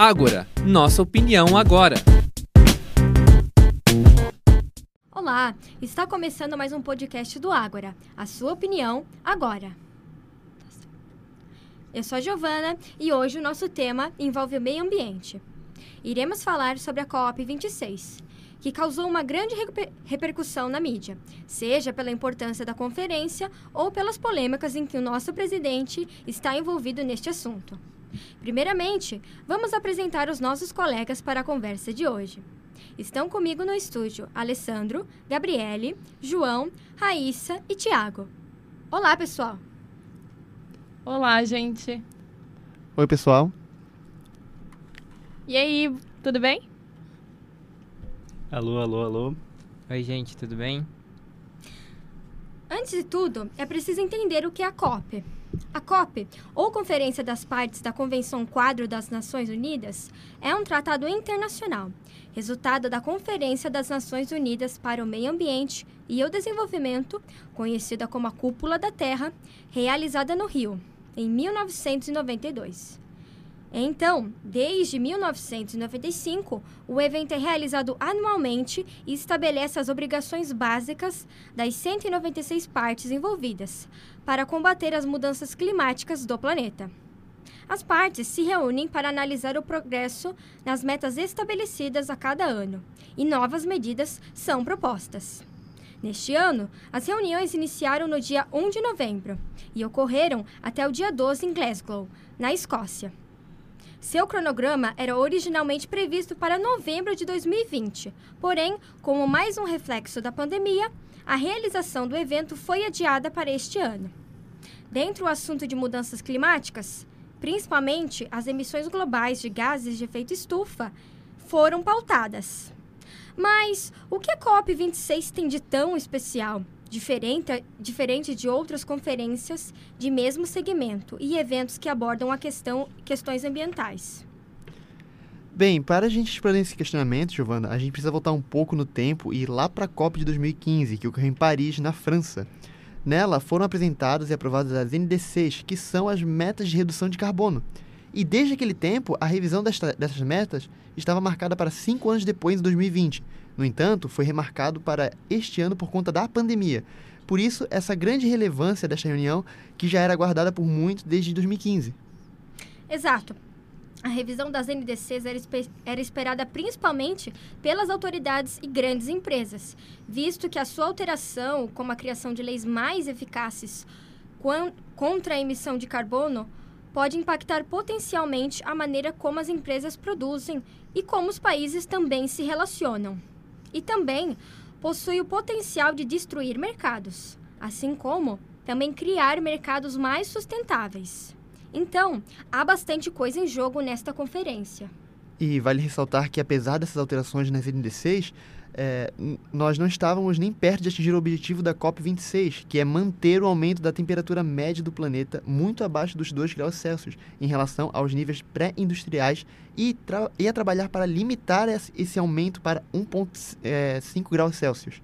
Ágora, nossa opinião agora. Olá, está começando mais um podcast do Ágora. A sua opinião agora. Eu sou a Giovana e hoje o nosso tema envolve o meio ambiente. Iremos falar sobre a COP26, que causou uma grande reper repercussão na mídia, seja pela importância da conferência ou pelas polêmicas em que o nosso presidente está envolvido neste assunto. Primeiramente, vamos apresentar os nossos colegas para a conversa de hoje. Estão comigo no estúdio Alessandro, Gabriele, João, Raíssa e Tiago. Olá, pessoal! Olá, gente! Oi, pessoal! E aí, tudo bem? Alô, alô, alô. Oi, gente, tudo bem? Antes de tudo, é preciso entender o que é a COP. A COP, ou Conferência das Partes da Convenção Quadro das Nações Unidas, é um tratado internacional, resultado da Conferência das Nações Unidas para o Meio Ambiente e o Desenvolvimento, conhecida como a Cúpula da Terra, realizada no Rio, em 1992. Então, desde 1995, o evento é realizado anualmente e estabelece as obrigações básicas das 196 partes envolvidas para combater as mudanças climáticas do planeta. As partes se reúnem para analisar o progresso nas metas estabelecidas a cada ano e novas medidas são propostas. Neste ano, as reuniões iniciaram no dia 1 de novembro e ocorreram até o dia 12 em Glasgow, na Escócia. Seu cronograma era originalmente previsto para novembro de 2020, porém, como mais um reflexo da pandemia, a realização do evento foi adiada para este ano. Dentro do assunto de mudanças climáticas, principalmente as emissões globais de gases de efeito estufa, foram pautadas. Mas o que a COP26 tem de tão especial? Diferente, diferente de outras conferências de mesmo segmento e eventos que abordam a questão, questões ambientais. Bem, para a gente explorar esse questionamento, Giovana, a gente precisa voltar um pouco no tempo e ir lá para a COP de 2015, que ocorreu em Paris, na França. Nela foram apresentadas e aprovadas as NDCs, que são as metas de redução de carbono. E desde aquele tempo, a revisão desta, dessas metas estava marcada para cinco anos depois, em 2020, no entanto, foi remarcado para este ano por conta da pandemia. Por isso, essa grande relevância desta reunião, que já era aguardada por muitos desde 2015. Exato. A revisão das NDCs era, era, esperada principalmente pelas autoridades e grandes empresas, visto que a sua alteração, como a criação de leis mais eficazes contra a emissão de carbono, pode impactar potencialmente a maneira como as empresas produzem e como os países também se relacionam e também possui o potencial de destruir mercados, assim como também criar mercados mais sustentáveis. Então, há bastante coisa em jogo nesta conferência. E vale ressaltar que, apesar dessas alterações nas NDCs, é, nós não estávamos nem perto de atingir o objetivo da COP26, que é manter o aumento da temperatura média do planeta muito abaixo dos 2 graus Celsius em relação aos níveis pré-industriais e, e a trabalhar para limitar esse aumento para 1,5 é, graus Celsius.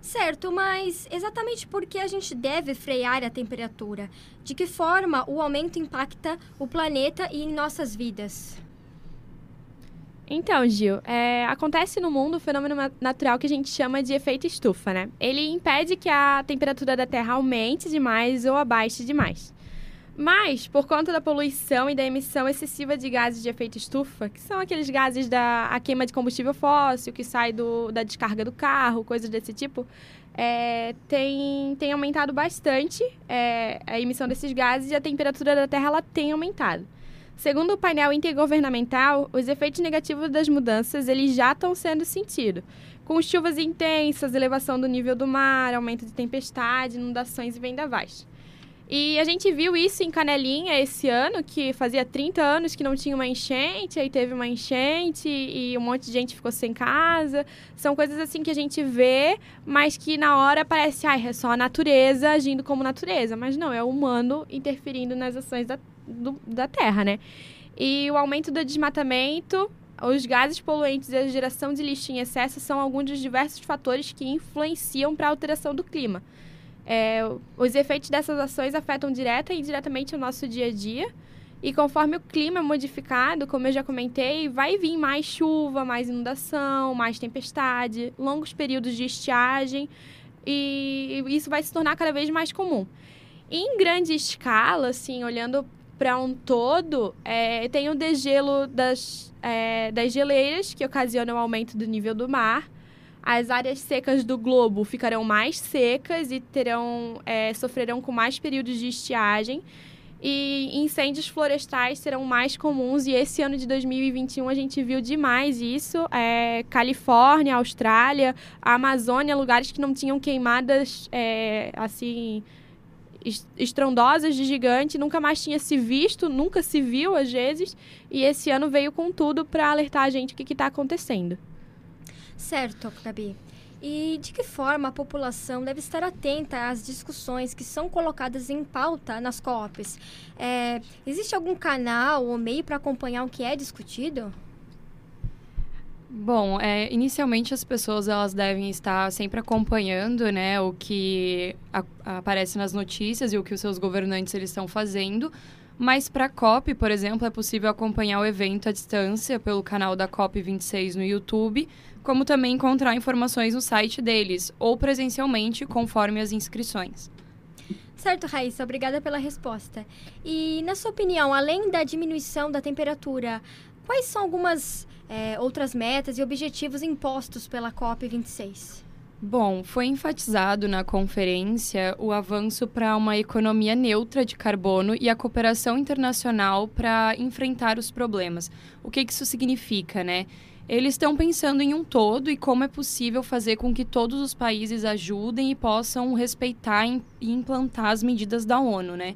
Certo, mas exatamente por que a gente deve frear a temperatura? De que forma o aumento impacta o planeta e nossas vidas? Então, Gil, é, acontece no mundo um fenômeno natural que a gente chama de efeito estufa, né? Ele impede que a temperatura da Terra aumente demais ou abaixe demais. Mas, por conta da poluição e da emissão excessiva de gases de efeito estufa, que são aqueles gases da queima de combustível fóssil, que sai do, da descarga do carro, coisas desse tipo, é, tem, tem aumentado bastante é, a emissão desses gases e a temperatura da Terra ela tem aumentado. Segundo o painel intergovernamental, os efeitos negativos das mudanças eles já estão sendo sentidos, com chuvas intensas, elevação do nível do mar, aumento de tempestade, inundações e vendavais. E a gente viu isso em Canelinha esse ano, que fazia 30 anos que não tinha uma enchente, aí teve uma enchente e um monte de gente ficou sem casa. São coisas assim que a gente vê, mas que na hora parece, ah, é só a natureza agindo como natureza. Mas não, é o humano interferindo nas ações da do, da Terra, né? E o aumento do desmatamento, os gases poluentes e a geração de lixo em excesso são alguns dos diversos fatores que influenciam para a alteração do clima. É, os efeitos dessas ações afetam direta e indiretamente o nosso dia a dia E conforme o clima é modificado, como eu já comentei, vai vir mais chuva, mais inundação, mais tempestade, longos períodos de estiagem, e isso vai se tornar cada vez mais comum. Em grande escala, assim, olhando para um todo, é, tem o degelo das, é, das geleiras, que ocasionam o aumento do nível do mar. As áreas secas do globo ficarão mais secas e terão, é, sofrerão com mais períodos de estiagem. E incêndios florestais serão mais comuns. E esse ano de 2021 a gente viu demais isso. É, Califórnia, Austrália, Amazônia, lugares que não tinham queimadas é, assim estrondosas de gigante, nunca mais tinha se visto, nunca se viu às vezes, e esse ano veio com tudo para alertar a gente o que está acontecendo. Certo, Gabi. E de que forma a população deve estar atenta às discussões que são colocadas em pauta nas COPs? É, existe algum canal ou meio para acompanhar o que é discutido? Bom, é, inicialmente as pessoas elas devem estar sempre acompanhando, né, o que a, aparece nas notícias e o que os seus governantes eles estão fazendo. Mas para a COP, por exemplo, é possível acompanhar o evento à distância pelo canal da COP 26 no YouTube, como também encontrar informações no site deles ou presencialmente, conforme as inscrições. Certo, Raíssa, obrigada pela resposta. E, na sua opinião, além da diminuição da temperatura, quais são algumas é, outras metas e objetivos impostos pela COP26? Bom, foi enfatizado na conferência o avanço para uma economia neutra de carbono e a cooperação internacional para enfrentar os problemas. O que isso significa, né? Eles estão pensando em um todo e como é possível fazer com que todos os países ajudem e possam respeitar e implantar as medidas da ONU, né?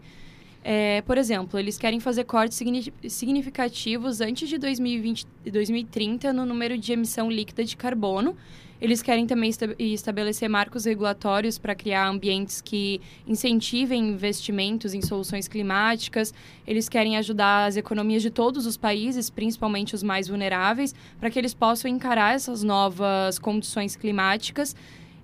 É, por exemplo, eles querem fazer cortes significativos antes de 2020, 2030 no número de emissão líquida de carbono. Eles querem também estabelecer marcos regulatórios para criar ambientes que incentivem investimentos em soluções climáticas. Eles querem ajudar as economias de todos os países, principalmente os mais vulneráveis, para que eles possam encarar essas novas condições climáticas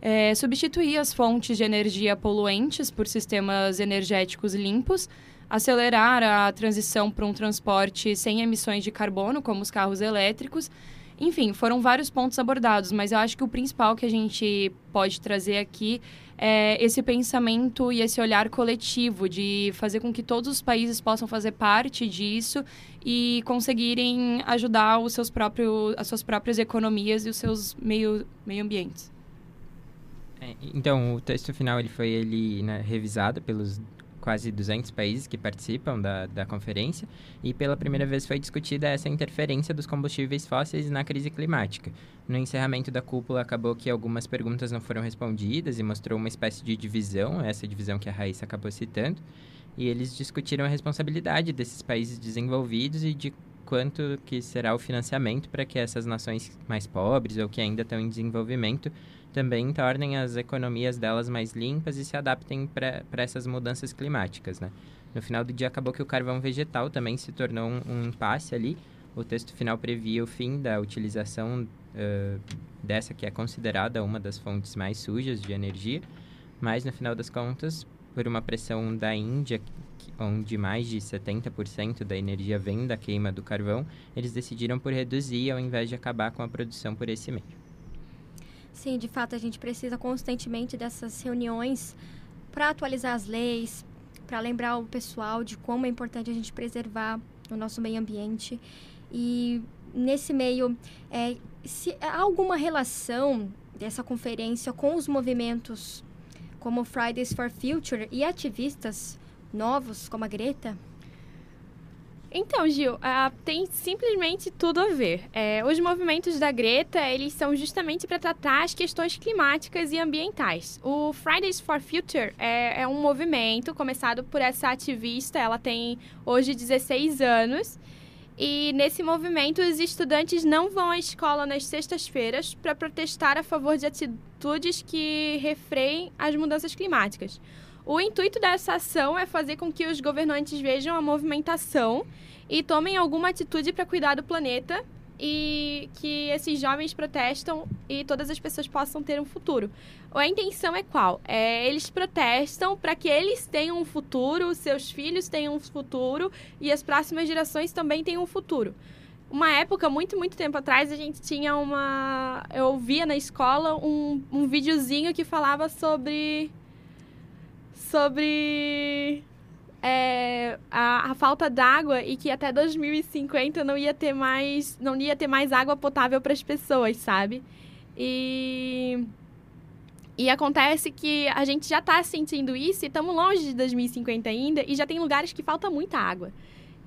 é, substituir as fontes de energia poluentes por sistemas energéticos limpos, acelerar a transição para um transporte sem emissões de carbono, como os carros elétricos. Enfim, foram vários pontos abordados, mas eu acho que o principal que a gente pode trazer aqui é esse pensamento e esse olhar coletivo de fazer com que todos os países possam fazer parte disso e conseguirem ajudar os seus próprios, as suas próprias economias e os seus meio, meio ambientes. É, então, o texto final ele foi ele, né, revisado pelos quase 200 países que participam da, da conferência e pela primeira vez foi discutida essa interferência dos combustíveis fósseis na crise climática. No encerramento da cúpula, acabou que algumas perguntas não foram respondidas e mostrou uma espécie de divisão, essa divisão que a Raíssa acabou citando, e eles discutiram a responsabilidade desses países desenvolvidos e de quanto que será o financiamento para que essas nações mais pobres ou que ainda estão em desenvolvimento também tornem as economias delas mais limpas e se adaptem para essas mudanças climáticas, né? No final do dia acabou que o carvão vegetal também se tornou um, um impasse ali. O texto final previa o fim da utilização uh, dessa que é considerada uma das fontes mais sujas de energia, mas no final das contas, por uma pressão da Índia, onde mais de 70% da energia vem da queima do carvão, eles decidiram por reduzir ao invés de acabar com a produção por esse meio. Sim, de fato, a gente precisa constantemente dessas reuniões para atualizar as leis, para lembrar o pessoal de como é importante a gente preservar o nosso meio ambiente. E nesse meio, é, se há alguma relação dessa conferência com os movimentos como Fridays for Future e ativistas novos como a Greta? Então, Gil, uh, tem simplesmente tudo a ver. É, os movimentos da Greta, eles são justamente para tratar as questões climáticas e ambientais. O Fridays for Future é, é um movimento começado por essa ativista, ela tem hoje 16 anos, e nesse movimento, os estudantes não vão à escola nas sextas-feiras para protestar a favor de atitudes que refreiem as mudanças climáticas. O intuito dessa ação é fazer com que os governantes vejam a movimentação e tomem alguma atitude para cuidar do planeta e que esses jovens protestam e todas as pessoas possam ter um futuro. A intenção é qual? É, eles protestam para que eles tenham um futuro, seus filhos tenham um futuro e as próximas gerações também tenham um futuro. Uma época, muito, muito tempo atrás, a gente tinha uma. Eu via na escola um, um videozinho que falava sobre. Sobre é, a, a, falta d'água e que até 2050 não ia ter mais não ia ter mais água potável para as pessoas, sabe? E e acontece que a gente já está sentindo isso e estamos longe de 2050 ainda e já tem lugares que falta muita água.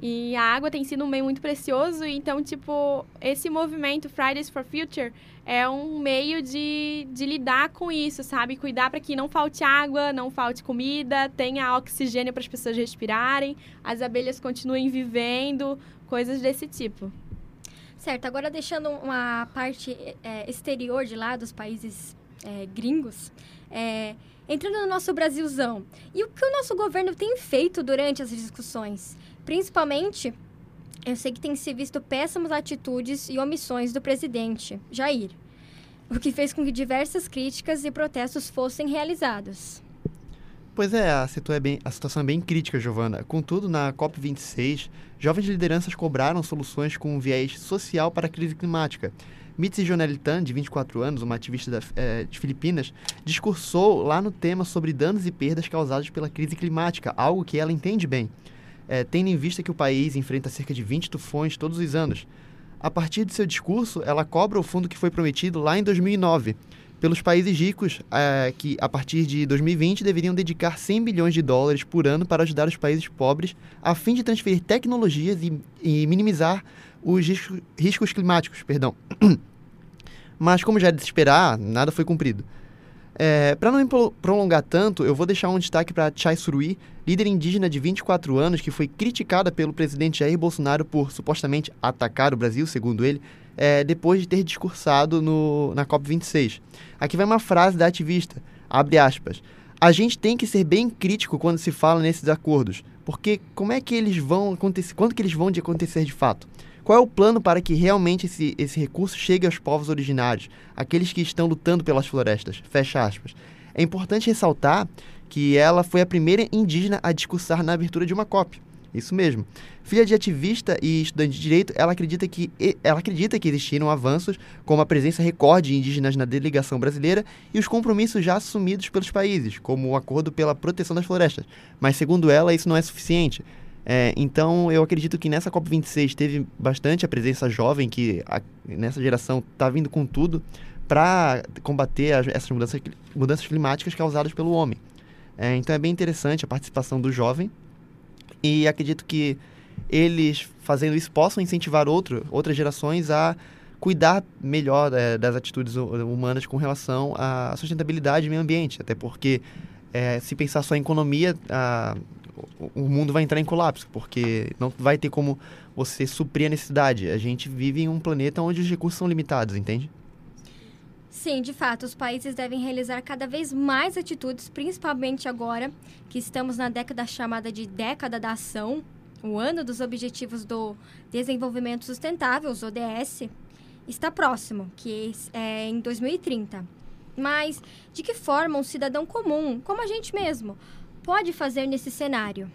E a água tem sido um bem muito precioso, então, tipo, esse movimento Fridays for Future é um meio de, de lidar com isso, sabe? Cuidar para que não falte água, não falte comida, tenha oxigênio para as pessoas respirarem, as abelhas continuem vivendo, coisas desse tipo. Certo, agora deixando uma parte é, exterior de lá dos países é, gringos, é, entrando no nosso Brasilzão. E o que o nosso governo tem feito durante as discussões? Principalmente, eu sei que tem se visto péssimas atitudes e omissões do presidente, Jair, o que fez com que diversas críticas e protestos fossem realizados. Pois é, a, é bem, a situação é bem crítica, Giovana. Contudo, na COP26, jovens lideranças cobraram soluções com um viés social para a crise climática. Mitzi Jonelitan, de 24 anos, uma ativista da, é, de Filipinas, discursou lá no tema sobre danos e perdas causados pela crise climática, algo que ela entende bem é, tendo em vista que o país enfrenta cerca de 20 tufões todos os anos. A partir de seu discurso, ela cobra o fundo que foi prometido lá em 2009 pelos países ricos, é, que a partir de 2020 deveriam dedicar 100 bilhões de dólares por ano para ajudar os países pobres, a fim de transferir tecnologias e, e minimizar os riscos, riscos climáticos. Perdão. Mas, como já é de se esperar, nada foi cumprido. É, para não prolongar tanto, eu vou deixar um destaque para Chai Surui, líder indígena de 24 anos que foi criticada pelo presidente Jair Bolsonaro por supostamente atacar o Brasil, segundo ele, é, depois de ter discursado no, na COP26. Aqui vai uma frase da ativista, abre aspas, a gente tem que ser bem crítico quando se fala nesses acordos, porque como é que eles vão acontecer, quando que eles vão de acontecer de fato? Qual é o plano para que realmente esse, esse recurso chegue aos povos originários, aqueles que estão lutando pelas florestas? Fecha aspas. É importante ressaltar que ela foi a primeira indígena a discursar na abertura de uma COP. Isso mesmo. Filha de ativista e estudante de direito, ela acredita que, ela acredita que existiram avanços, como a presença recorde de indígenas na delegação brasileira e os compromissos já assumidos pelos países, como o acordo pela proteção das florestas. Mas, segundo ela, isso não é suficiente. É, então, eu acredito que nessa COP26 teve bastante a presença jovem, que a, nessa geração está vindo com tudo para combater as, essas mudanças, mudanças climáticas causadas pelo homem. É, então, é bem interessante a participação do jovem e acredito que eles, fazendo isso, possam incentivar outro, outras gerações a cuidar melhor é, das atitudes humanas com relação à sustentabilidade e meio ambiente. Até porque, é, se pensar só em economia, a, o mundo vai entrar em colapso, porque não vai ter como você suprir a necessidade. A gente vive em um planeta onde os recursos são limitados, entende? Sim, de fato, os países devem realizar cada vez mais atitudes, principalmente agora que estamos na década chamada de década da ação, o ano dos Objetivos do Desenvolvimento Sustentável, os ODS, está próximo, que é em 2030. Mas de que forma um cidadão comum, como a gente mesmo, pode fazer nesse cenário?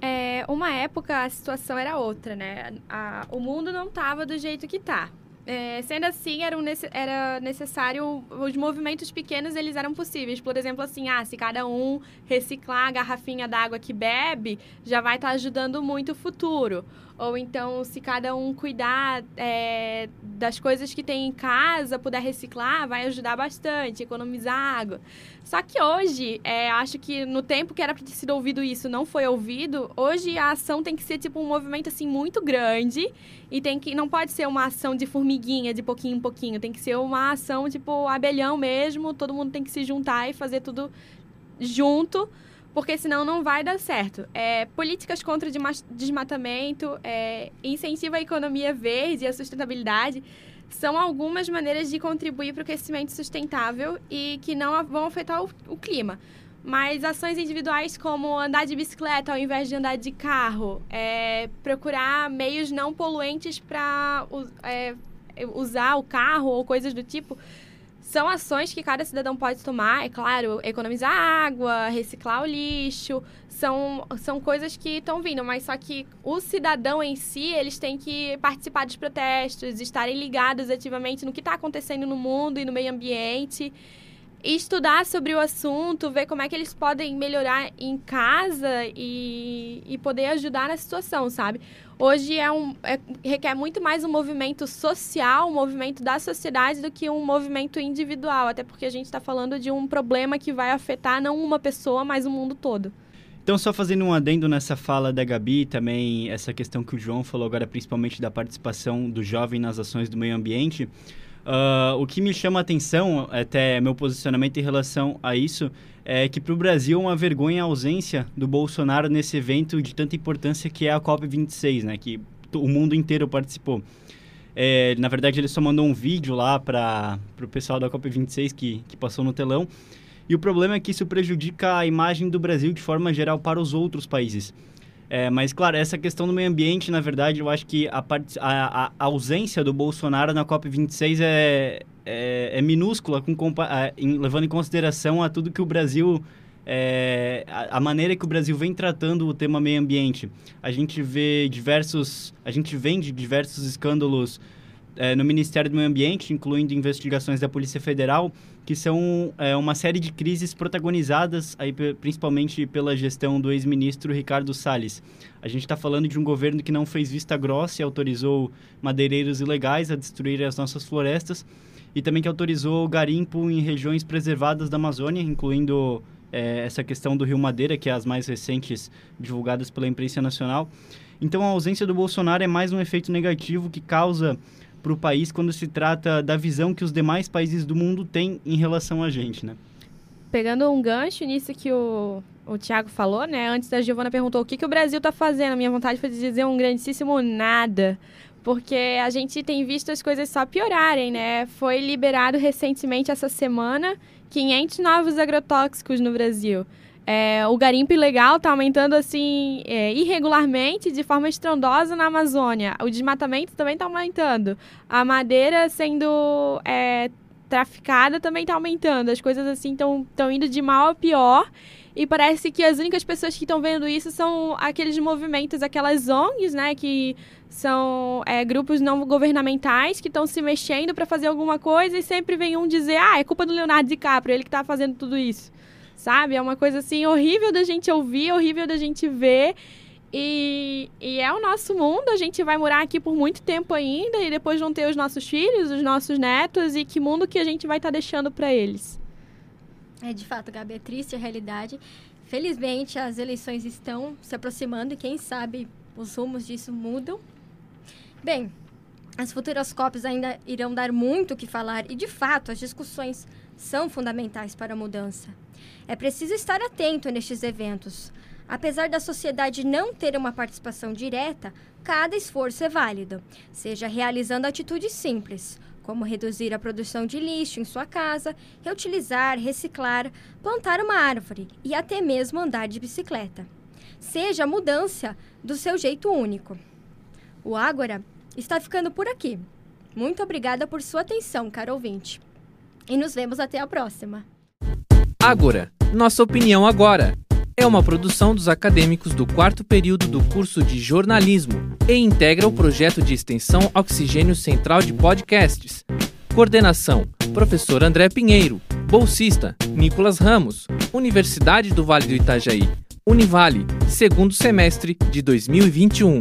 É, uma época a situação era outra, né? A, o mundo não estava do jeito que está. É, sendo assim, era, um, era necessário, os movimentos pequenos, eles eram possíveis. Por exemplo, assim, ah, se cada um reciclar a garrafinha d'água que bebe, já vai estar tá ajudando muito o futuro. Ou então, se cada um cuidar é, das coisas que tem em casa, puder reciclar, vai ajudar bastante, economizar água. Só que hoje, é, acho que no tempo que era para ter sido ouvido isso, não foi ouvido. Hoje a ação tem que ser tipo um movimento assim muito grande e tem que não pode ser uma ação de formiguinha, de pouquinho em pouquinho. Tem que ser uma ação tipo abelhão mesmo. Todo mundo tem que se juntar e fazer tudo junto porque senão não vai dar certo. É, políticas contra o desmatamento, é, à economia verde e à sustentabilidade são algumas maneiras de contribuir para o crescimento sustentável e que não vão afetar o, o clima. Mas ações individuais como andar de bicicleta ao invés de andar de carro, é, procurar meios não poluentes para é, usar o carro ou coisas do tipo, são ações que cada cidadão pode tomar, é claro, economizar água, reciclar o lixo, são, são coisas que estão vindo, mas só que o cidadão em si, eles têm que participar dos protestos, estarem ligados ativamente no que está acontecendo no mundo e no meio ambiente estudar sobre o assunto, ver como é que eles podem melhorar em casa e, e poder ajudar na situação, sabe? Hoje é um, é, requer muito mais um movimento social, um movimento da sociedade do que um movimento individual, até porque a gente está falando de um problema que vai afetar não uma pessoa, mas o mundo todo. Então, só fazendo um adendo nessa fala da Gabi, também essa questão que o João falou agora, principalmente da participação do jovem nas ações do meio ambiente. Uh, o que me chama a atenção, até meu posicionamento em relação a isso, é que para o Brasil é uma vergonha a ausência do Bolsonaro nesse evento de tanta importância que é a COP26, né? Que o mundo inteiro participou. É, na verdade, ele só mandou um vídeo lá para o pessoal da COP26 que, que passou no telão. E o problema é que isso prejudica a imagem do Brasil de forma geral para os outros países. É, mas, claro, essa questão do meio ambiente, na verdade, eu acho que a, a, a ausência do Bolsonaro na COP26 é, é, é minúscula, com, em, levando em consideração a tudo que o Brasil. É, a, a, maneira que o Brasil vem tratando o tema meio ambiente. A gente vê diversos. A gente vende diversos escândalos é, no Ministério do Meio Ambiente, incluindo investigações da Polícia Federal, que são é, uma série de crises protagonizadas aí, principalmente pela gestão do ex-ministro Ricardo Salles. A gente está falando de um governo que não fez vista grossa e autorizou madeireiros ilegais a destruir as nossas florestas e também que autorizou garimpo em regiões preservadas da Amazônia, incluindo é, essa questão do Rio Madeira, que é as mais recentes divulgadas pela imprensa nacional. Então, a ausência do Bolsonaro é mais um efeito negativo que causa para o país quando se trata da visão que os demais países do mundo têm em relação a gente, né? Pegando um gancho nisso que o, o Tiago falou, né? Antes a Giovana perguntou o que, que o Brasil está fazendo. Minha vontade foi dizer um grandíssimo nada. Porque a gente tem visto as coisas só piorarem, né? Foi liberado recentemente essa semana 500 novos agrotóxicos no Brasil. É, o garimpo ilegal está aumentando assim é, irregularmente, de forma estrondosa na Amazônia. O desmatamento também está aumentando. A madeira sendo é, traficada também está aumentando. As coisas assim estão indo de mal a pior. E parece que as únicas pessoas que estão vendo isso são aqueles movimentos, aquelas ONGs, né, que são é, grupos não governamentais que estão se mexendo para fazer alguma coisa e sempre vem um dizer, ah, é culpa do Leonardo DiCaprio, ele que está fazendo tudo isso sabe? É uma coisa assim horrível da gente ouvir, horrível da gente ver. E, e é o nosso mundo, a gente vai morar aqui por muito tempo ainda e depois vão ter os nossos filhos, os nossos netos e que mundo que a gente vai estar tá deixando para eles. É de fato, Gabi, é triste a realidade. Felizmente as eleições estão se aproximando e quem sabe os rumos disso mudam. Bem, as futuras COPs ainda irão dar muito o que falar e de fato as discussões são fundamentais para a mudança. É preciso estar atento nestes eventos. Apesar da sociedade não ter uma participação direta, cada esforço é válido, seja realizando atitudes simples, como reduzir a produção de lixo em sua casa, reutilizar, reciclar, plantar uma árvore e até mesmo andar de bicicleta. Seja a mudança do seu jeito único. O Ágora está ficando por aqui. Muito obrigada por sua atenção, caro ouvinte. E nos vemos até a próxima. Ágora, nossa opinião agora. É uma produção dos acadêmicos do quarto período do curso de jornalismo e integra o projeto de extensão Oxigênio Central de Podcasts. Coordenação: Professor André Pinheiro. Bolsista: Nicolas Ramos. Universidade do Vale do Itajaí. Univale, segundo semestre de 2021.